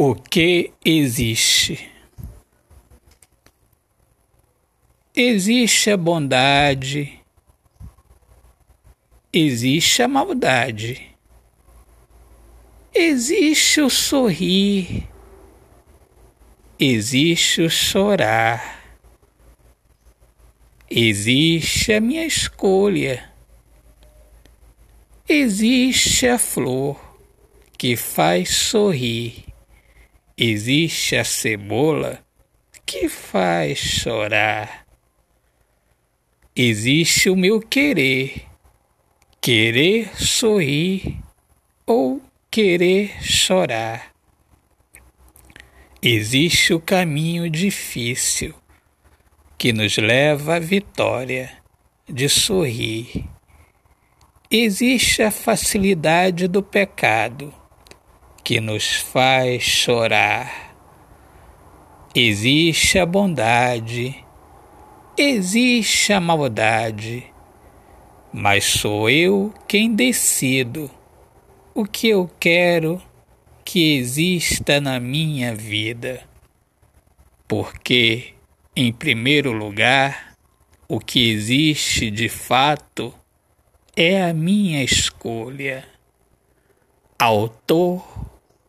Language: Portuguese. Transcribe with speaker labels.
Speaker 1: O que existe? Existe a bondade, existe a maldade, existe o sorrir, existe o chorar, existe a minha escolha, existe a flor que faz sorrir Existe a cebola que faz chorar. Existe o meu querer, querer sorrir ou querer chorar. Existe o caminho difícil que nos leva à vitória de sorrir. Existe a facilidade do pecado que nos faz chorar. Existe a bondade, existe a maldade, mas sou eu quem decido o que eu quero que exista na minha vida. Porque, em primeiro lugar, o que existe de fato é a minha escolha. Autor